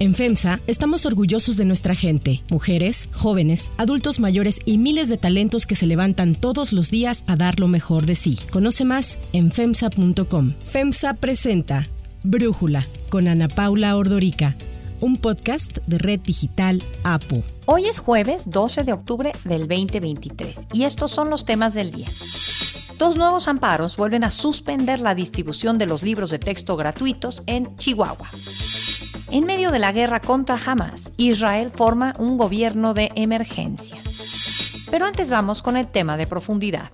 En FEMSA estamos orgullosos de nuestra gente, mujeres, jóvenes, adultos mayores y miles de talentos que se levantan todos los días a dar lo mejor de sí. Conoce más en FEMSA.com. FEMSA presenta Brújula con Ana Paula Ordorica, un podcast de Red Digital APO. Hoy es jueves 12 de octubre del 2023 y estos son los temas del día. Dos nuevos amparos vuelven a suspender la distribución de los libros de texto gratuitos en Chihuahua. En medio de la guerra contra Hamas, Israel forma un gobierno de emergencia. Pero antes vamos con el tema de profundidad.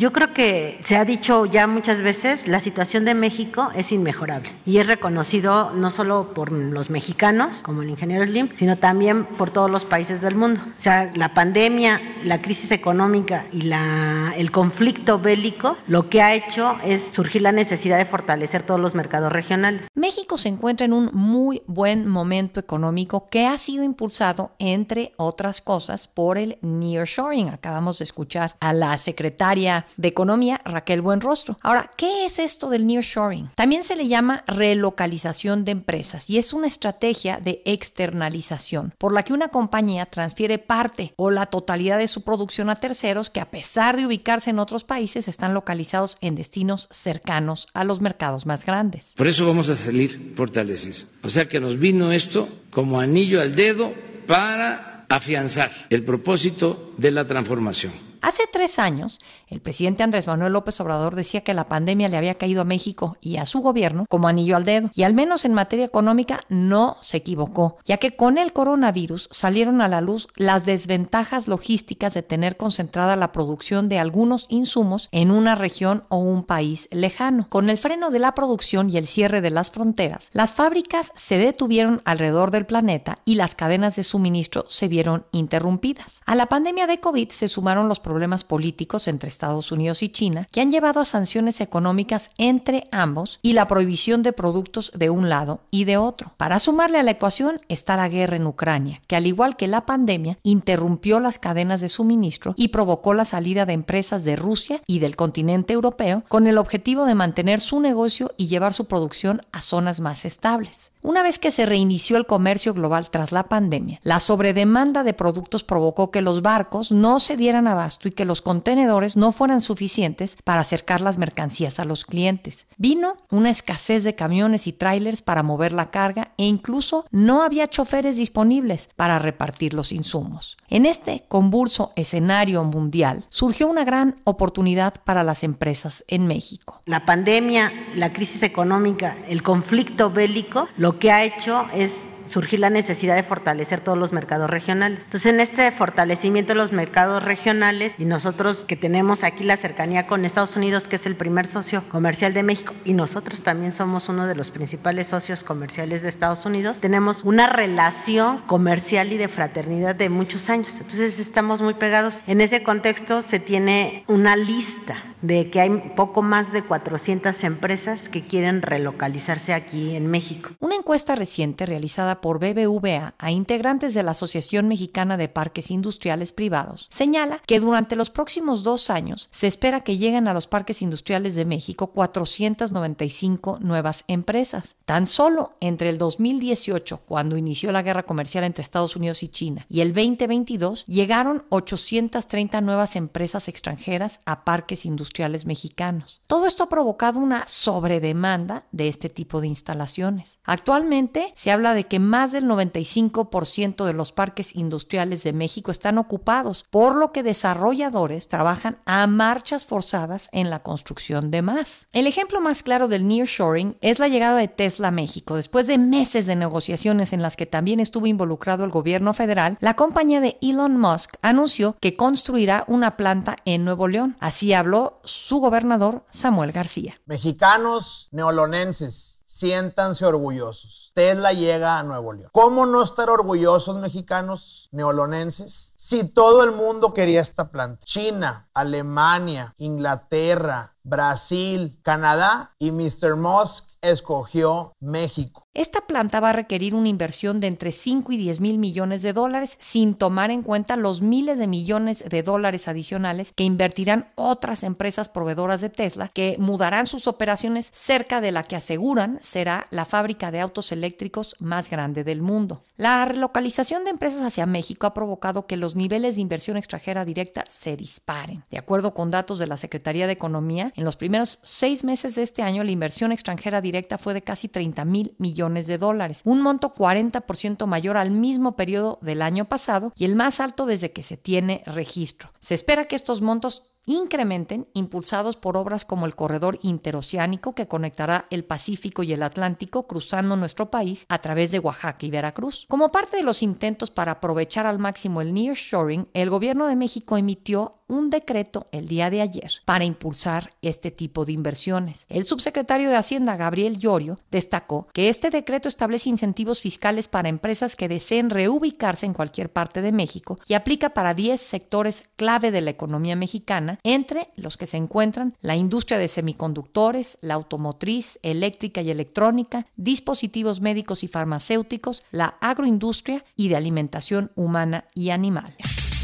Yo creo que se ha dicho ya muchas veces, la situación de México es inmejorable y es reconocido no solo por los mexicanos, como el ingeniero Slim, sino también por todos los países del mundo. O sea, la pandemia, la crisis económica y la, el conflicto bélico lo que ha hecho es surgir la necesidad de fortalecer todos los mercados regionales. México se encuentra en un muy buen momento económico que ha sido impulsado, entre otras cosas, por el nearshoring. Acabamos de escuchar a la secretaria de Economía, Raquel Buenrostro. Ahora, ¿qué es esto del nearshoring? También se le llama relocalización de empresas y es una estrategia de externalización por la que una compañía transfiere parte o la totalidad de su producción a terceros que a pesar de ubicarse en otros países están localizados en destinos cercanos a los mercados más grandes. Por eso vamos a salir fortalecidos. O sea que nos vino esto como anillo al dedo para afianzar el propósito de la transformación. Hace tres años, el presidente Andrés Manuel López Obrador decía que la pandemia le había caído a México y a su gobierno como anillo al dedo, y al menos en materia económica no se equivocó, ya que con el coronavirus salieron a la luz las desventajas logísticas de tener concentrada la producción de algunos insumos en una región o un país lejano. Con el freno de la producción y el cierre de las fronteras, las fábricas se detuvieron alrededor del planeta y las cadenas de suministro se vieron interrumpidas. A la pandemia de COVID se sumaron los políticos entre Estados Unidos y China que han llevado a sanciones económicas entre ambos y la prohibición de productos de un lado y de otro. Para sumarle a la ecuación está la guerra en Ucrania, que al igual que la pandemia interrumpió las cadenas de suministro y provocó la salida de empresas de Rusia y del continente europeo con el objetivo de mantener su negocio y llevar su producción a zonas más estables. Una vez que se reinició el comercio global tras la pandemia, la sobredemanda de productos provocó que los barcos no se dieran abasto y que los contenedores no fueran suficientes para acercar las mercancías a los clientes. Vino una escasez de camiones y trailers para mover la carga e incluso no había choferes disponibles para repartir los insumos. En este convulso escenario mundial surgió una gran oportunidad para las empresas en México. La pandemia, la crisis económica, el conflicto bélico, lo que ha hecho es surgir la necesidad de fortalecer todos los mercados regionales. Entonces, en este fortalecimiento de los mercados regionales y nosotros que tenemos aquí la cercanía con Estados Unidos, que es el primer socio comercial de México, y nosotros también somos uno de los principales socios comerciales de Estados Unidos, tenemos una relación comercial y de fraternidad de muchos años. Entonces, estamos muy pegados. En ese contexto se tiene una lista de que hay poco más de 400 empresas que quieren relocalizarse aquí en México. Una encuesta reciente realizada por BBVA a integrantes de la Asociación Mexicana de Parques Industriales Privados señala que durante los próximos dos años se espera que lleguen a los parques industriales de México 495 nuevas empresas. Tan solo entre el 2018, cuando inició la guerra comercial entre Estados Unidos y China, y el 2022, llegaron 830 nuevas empresas extranjeras a parques industriales industriales mexicanos. Todo esto ha provocado una sobredemanda de este tipo de instalaciones. Actualmente se habla de que más del 95% de los parques industriales de México están ocupados, por lo que desarrolladores trabajan a marchas forzadas en la construcción de más. El ejemplo más claro del nearshoring es la llegada de Tesla a México. Después de meses de negociaciones en las que también estuvo involucrado el gobierno federal, la compañía de Elon Musk anunció que construirá una planta en Nuevo León. Así habló su gobernador Samuel García. Mexicanos neolonenses, siéntanse orgullosos. Tesla llega a Nuevo León. ¿Cómo no estar orgullosos mexicanos neolonenses si todo el mundo quería esta planta? China, Alemania, Inglaterra, Brasil, Canadá y Mr. Musk escogió México. Esta planta va a requerir una inversión de entre 5 y 10 mil millones de dólares, sin tomar en cuenta los miles de millones de dólares adicionales que invertirán otras empresas proveedoras de Tesla, que mudarán sus operaciones cerca de la que aseguran será la fábrica de autos eléctricos más grande del mundo. La relocalización de empresas hacia México ha provocado que los niveles de inversión extranjera directa se disparen. De acuerdo con datos de la Secretaría de Economía, en los primeros seis meses de este año la inversión extranjera directa fue de casi 30 mil millones de dólares, un monto 40% mayor al mismo periodo del año pasado y el más alto desde que se tiene registro. Se espera que estos montos incrementen impulsados por obras como el corredor interoceánico que conectará el Pacífico y el Atlántico cruzando nuestro país a través de Oaxaca y Veracruz. Como parte de los intentos para aprovechar al máximo el nearshoring, el gobierno de México emitió un decreto el día de ayer para impulsar este tipo de inversiones. El subsecretario de Hacienda, Gabriel Llorio, destacó que este decreto establece incentivos fiscales para empresas que deseen reubicarse en cualquier parte de México y aplica para 10 sectores clave de la economía mexicana, entre los que se encuentran la industria de semiconductores, la automotriz, eléctrica y electrónica, dispositivos médicos y farmacéuticos, la agroindustria y de alimentación humana y animal.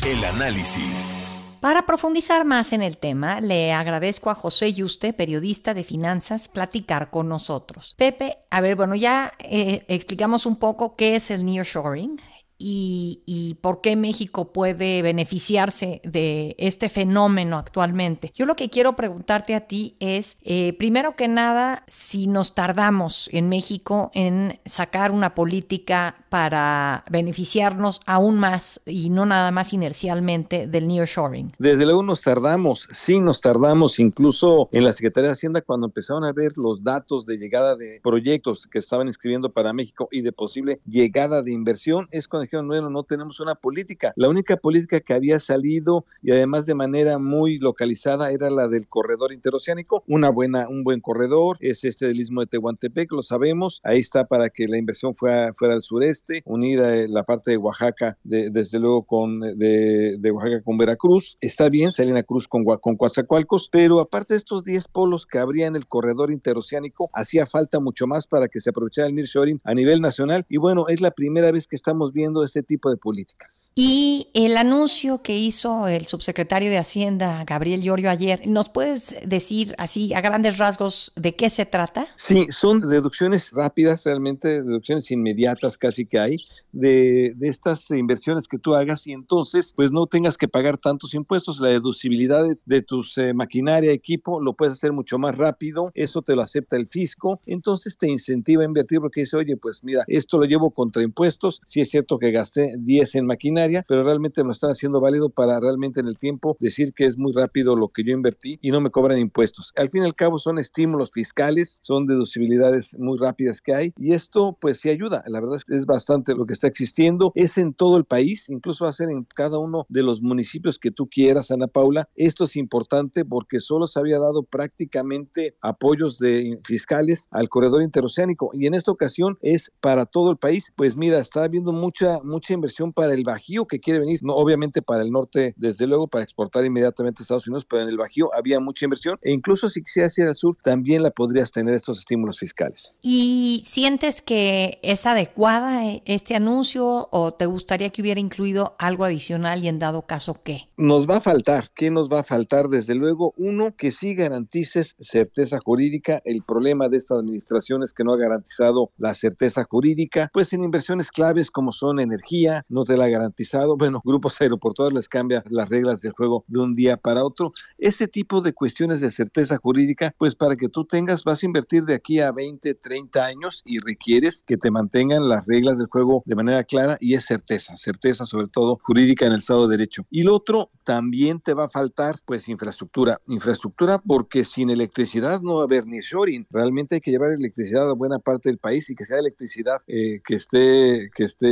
El análisis. Para profundizar más en el tema, le agradezco a José Yuste, periodista de finanzas, platicar con nosotros. Pepe, a ver, bueno, ya eh, explicamos un poco qué es el nearshoring y, por qué México puede beneficiarse de este fenómeno actualmente. Yo lo que quiero preguntarte a ti es, eh, primero que nada, si nos tardamos en México en sacar una política para beneficiarnos aún más y no nada más inercialmente del nearshoring? Desde luego nos tardamos, sí nos tardamos, incluso en la Secretaría de Hacienda cuando empezaron a ver los datos de llegada de proyectos que estaban escribiendo para México y de posible llegada de inversión, es cuando dijeron, bueno, no tenemos una política. La única política que había salido y además de manera muy localizada era la del corredor interoceánico, una buena, un buen corredor, es este del istmo de Tehuantepec, lo sabemos, ahí está para que la inversión fuera, fuera al sureste, unida la parte de Oaxaca, desde luego con de, Oaxaca con Veracruz. Está bien, Salina Cruz con, con Coatzacoalcos, pero aparte de estos 10 polos que habría en el corredor interoceánico, hacía falta mucho más para que se aprovechara el nearshoring a nivel nacional. Y bueno, es la primera vez que estamos viendo este tipo de políticas. Y el anuncio que hizo el subsecretario de Hacienda, Gabriel Llorio, ayer, ¿nos puedes decir así a grandes rasgos de qué se trata? Sí, son deducciones rápidas, realmente, deducciones inmediatas casi que hay de, estas inversiones que tú hagas y entonces pues no tengas que pagar tantos impuestos. La deducibilidad de, tus eh, maquinaria, equipo, lo puedes hacer mucho más rápido, eso te lo acepta el fisco, entonces te incentiva a invertir porque dice, oye, pues mira, esto lo llevo contra impuestos, sí es cierto que gasté 10 en maquinaria, pero realmente me están haciendo válido para realmente en el tiempo decir que es muy rápido lo que yo invertí y no me cobran impuestos. Al fin y al cabo son estímulos fiscales, son deducibilidades muy rápidas que hay y esto pues sí ayuda, la verdad es que es bastante lo que está existiendo, es en todo el país, incluso va a ser en cada uno de los municipios que tú quieras, Ana Paula. Esto es importante porque solo se había dado prácticamente apoyos de fiscales al corredor interoceánico y en esta ocasión es para todo el país. Pues mira, está habiendo mucha mucha inversión para el Bajío que quiere venir, no obviamente para el norte, desde luego para exportar inmediatamente a Estados Unidos, pero en el Bajío había mucha inversión e incluso si quisieras ir al sur también la podrías tener estos estímulos fiscales. ¿Y sientes que es adecuada eh, este anuncio o te gustaría que hubiera incluido algo adicional y en dado caso qué? Nos va a faltar, ¿qué nos va a faltar? Desde luego, uno, que sí garantices certeza jurídica. El problema de esta administración es que no ha garantizado la certeza jurídica, pues en inversiones claves como son energía, no te la ha garantizado. Bueno, grupos aeroportuarios les cambia las reglas del juego de un día para otro. Ese tipo de cuestiones de certeza jurídica, pues para que tú tengas, vas a invertir de aquí a 20, 30 años y requieres que te mantengan las reglas del juego de manera clara y es certeza, certeza sobre todo jurídica en el Estado de Derecho. Y lo otro, también te va a faltar pues infraestructura, infraestructura porque sin electricidad no va a haber ni shoring, realmente hay que llevar electricidad a buena parte del país y que sea electricidad eh, que esté que esté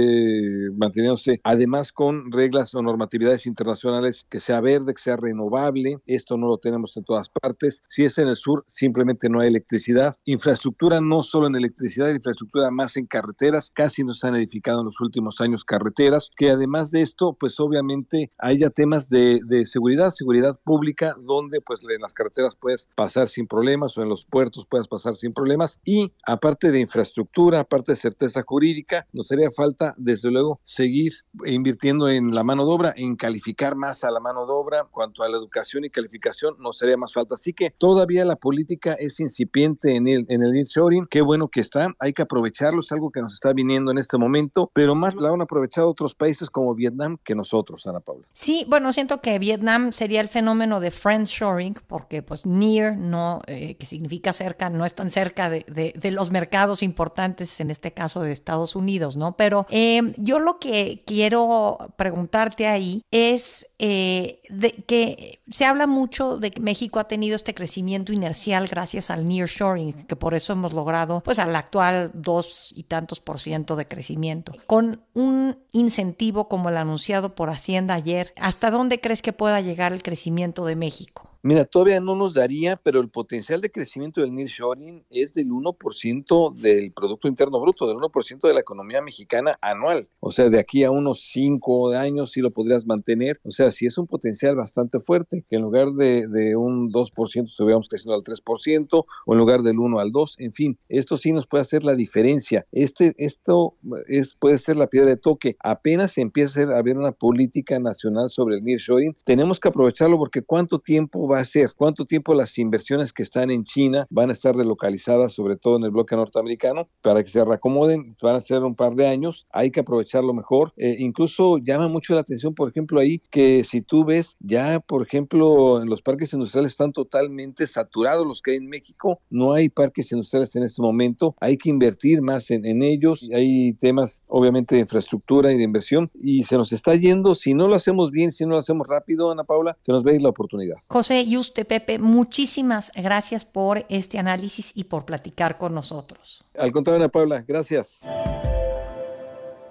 eh, manteniéndose además con reglas o normatividades internacionales que sea verde, que sea renovable. Esto no lo tenemos en todas partes. Si es en el sur, simplemente no hay electricidad. Infraestructura no solo en electricidad, infraestructura más en carreteras. Casi no se han edificado en los últimos años carreteras. Que además de esto, pues obviamente haya temas de, seguridad, seguridad pública, donde pues en las carreteras puedes pasar sin problemas o en los puertos puedes pasar sin problemas. Y aparte de infraestructura, aparte de certeza jurídica, nos haría falta, desde luego, seguir invirtiendo en la mano de obra, en calificar más a la mano de obra. Cuanto a la educación y calificación, nos haría más falta. Así que todavía la política es incipiente en el, en el nearshoring. Qué bueno que está, hay que aprovecharlo, es algo que nos está viniendo en este momento, pero más lo han aprovechado otros países como Vietnam que nosotros, Ana Paula. Sí, bueno, siento que Vietnam sería el fenómeno de friendshoring, porque pues near, no, eh, que significa cerca, no es tan cerca de, de, de, los mercados importantes, en este caso de Estados Unidos, ¿no? Pero eh, yo lo que quiero preguntarte ahí es eh, de que se habla mucho de que México ha tenido este crecimiento inercial gracias al nearshoring, que por eso hemos logrado pues al actual dos y tantos por ciento de crecimiento. Con un incentivo como el anunciado por Hacienda ayer, ¿hasta dónde crees que pueda llegar el crecimiento de México? Mira, todavía no nos daría, pero el potencial de crecimiento del nearshoring es del 1% del Producto Interno Bruto, del 1% de la economía mexicana anual. O sea, de aquí a unos 5 años sí lo podrías mantener. O sea, sí es un potencial bastante fuerte, que en lugar de, de un 2% estuviéramos creciendo al 3%, o en lugar del 1 al 2, en fin, esto sí nos puede hacer la diferencia. Este, esto es, puede ser la piedra de toque. Apenas empieza a haber una política nacional sobre el nearshoring, tenemos que aprovecharlo porque cuánto tiempo va a ser, cuánto tiempo las inversiones que están en China van a estar relocalizadas, sobre todo en el bloque norteamericano, para que se reacomoden, van a ser un par de años, hay que aprovecharlo mejor. Eh, incluso llama mucho la atención, por ejemplo, ahí que si tú ves, ya, por ejemplo, en los parques industriales están totalmente saturados los que hay en México, no hay parques industriales en este momento, hay que invertir más en, en ellos, hay temas obviamente de infraestructura y de inversión, y se nos está yendo, si no lo hacemos bien, si no lo hacemos rápido, Ana Paula, se nos va ir la oportunidad. José, y usted, Pepe, muchísimas gracias por este análisis y por platicar con nosotros. Al contrario, Ana Paula, gracias.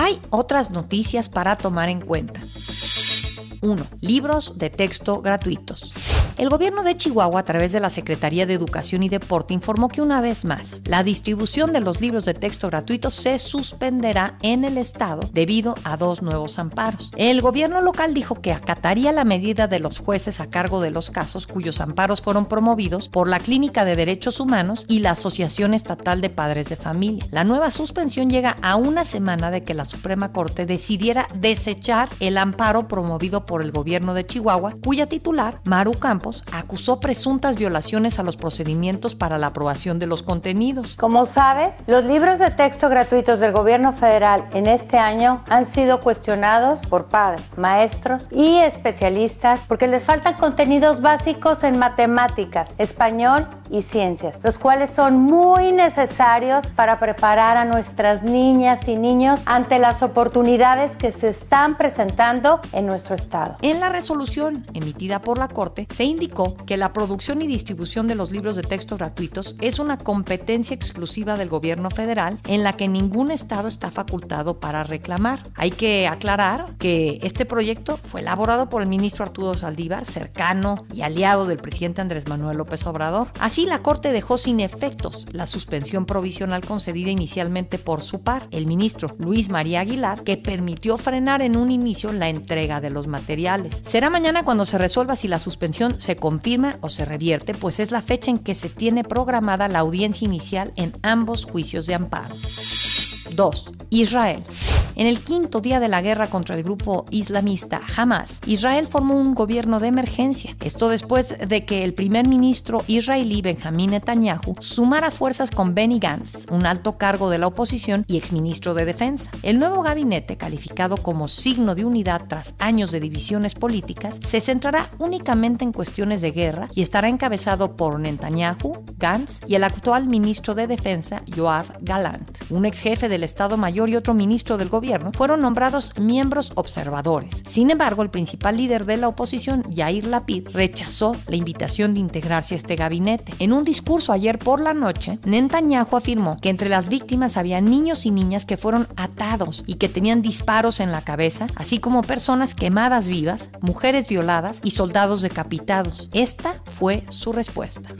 Hay otras noticias para tomar en cuenta. 1. Libros de texto gratuitos. El gobierno de Chihuahua, a través de la Secretaría de Educación y Deporte, informó que una vez más, la distribución de los libros de texto gratuitos se suspenderá en el estado debido a dos nuevos amparos. El gobierno local dijo que acataría la medida de los jueces a cargo de los casos cuyos amparos fueron promovidos por la Clínica de Derechos Humanos y la Asociación Estatal de Padres de Familia. La nueva suspensión llega a una semana de que la Suprema Corte decidiera desechar el amparo promovido por el gobierno de Chihuahua, cuya titular, Maru Campos, acusó presuntas violaciones a los procedimientos para la aprobación de los contenidos. Como sabes, los libros de texto gratuitos del gobierno federal en este año han sido cuestionados por padres, maestros y especialistas porque les faltan contenidos básicos en matemáticas, español y ciencias, los cuales son muy necesarios para preparar a nuestras niñas y niños ante las oportunidades que se están presentando en nuestro estado. En la resolución emitida por la Corte se indicó que la producción y distribución de los libros de texto gratuitos es una competencia exclusiva del gobierno federal en la que ningún estado está facultado para reclamar. Hay que aclarar que este proyecto fue elaborado por el ministro Arturo Saldívar, cercano y aliado del presidente Andrés Manuel López Obrador. Así, la Corte dejó sin efectos la suspensión provisional concedida inicialmente por su par, el ministro Luis María Aguilar, que permitió frenar en un inicio la entrega de los materiales. Será mañana cuando se resuelva si la suspensión se confirma o se revierte, pues es la fecha en que se tiene programada la audiencia inicial en ambos juicios de amparo. 2. Israel. En el quinto día de la guerra contra el grupo islamista Hamas, Israel formó un gobierno de emergencia. Esto después de que el primer ministro israelí Benjamin Netanyahu sumara fuerzas con Benny Gantz, un alto cargo de la oposición y exministro de Defensa. El nuevo gabinete, calificado como signo de unidad tras años de divisiones políticas, se centrará únicamente en cuestiones de guerra y estará encabezado por Netanyahu, Gantz y el actual ministro de Defensa, Yoav Galant. Un ex jefe del Estado Mayor y otro ministro del gobierno fueron nombrados miembros observadores. Sin embargo, el principal líder de la oposición, Yair Lapid, rechazó la invitación de integrarse a este gabinete. En un discurso ayer por la noche, Netanyahu afirmó que entre las víctimas había niños y niñas que fueron atados y que tenían disparos en la cabeza, así como personas quemadas vivas, mujeres violadas y soldados decapitados. Esta fue su respuesta.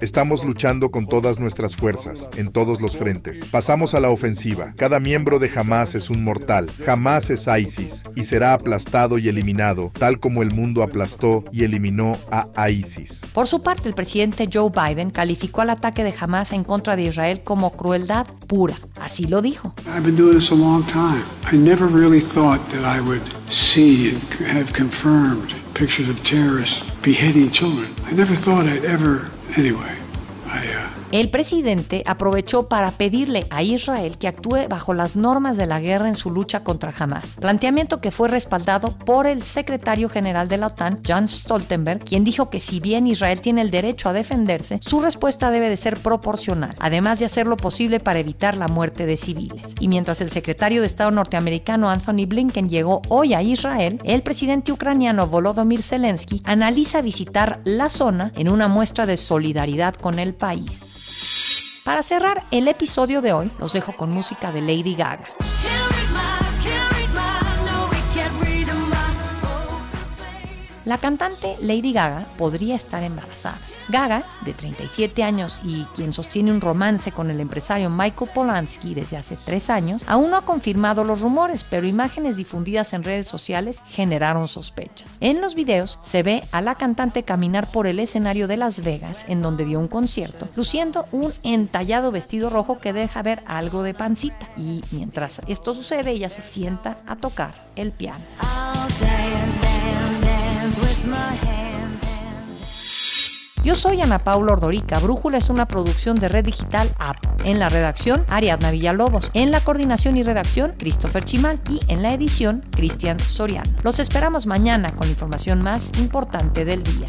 Estamos luchando con todas nuestras fuerzas, en todos los frentes. Pasamos a la ofensiva. Cada miembro de Hamas es un mortal. Hamas es ISIS y será aplastado y eliminado, tal como el mundo aplastó y eliminó a ISIS. Por su parte, el presidente Joe Biden calificó al ataque de Hamas en contra de Israel como crueldad pura. Así lo dijo. I've been doing this a long time. I never really thought that I would see and have confirmed pictures of terrorists beheading children. I never thought I'd ever, anyway. I, uh, El presidente aprovechó para pedirle a Israel que actúe bajo las normas de la guerra en su lucha contra Hamas, planteamiento que fue respaldado por el secretario general de la OTAN, John Stoltenberg, quien dijo que si bien Israel tiene el derecho a defenderse, su respuesta debe de ser proporcional, además de hacer lo posible para evitar la muerte de civiles. Y mientras el secretario de Estado norteamericano Anthony Blinken llegó hoy a Israel, el presidente ucraniano Volodymyr Zelensky analiza visitar la zona en una muestra de solidaridad con el país. Para cerrar el episodio de hoy, los dejo con música de Lady Gaga. La cantante Lady Gaga podría estar embarazada. Gaga, de 37 años y quien sostiene un romance con el empresario Michael Polanski desde hace tres años, aún no ha confirmado los rumores, pero imágenes difundidas en redes sociales generaron sospechas. En los videos se ve a la cantante caminar por el escenario de Las Vegas, en donde dio un concierto, luciendo un entallado vestido rojo que deja ver algo de pancita. Y mientras esto sucede, ella se sienta a tocar el piano. Yo soy Ana Paula Ordorica. Brújula es una producción de Red Digital App. En la redacción, Ariadna Villalobos. En la coordinación y redacción, Christopher Chimal. Y en la edición, Cristian Soriano. Los esperamos mañana con la información más importante del día.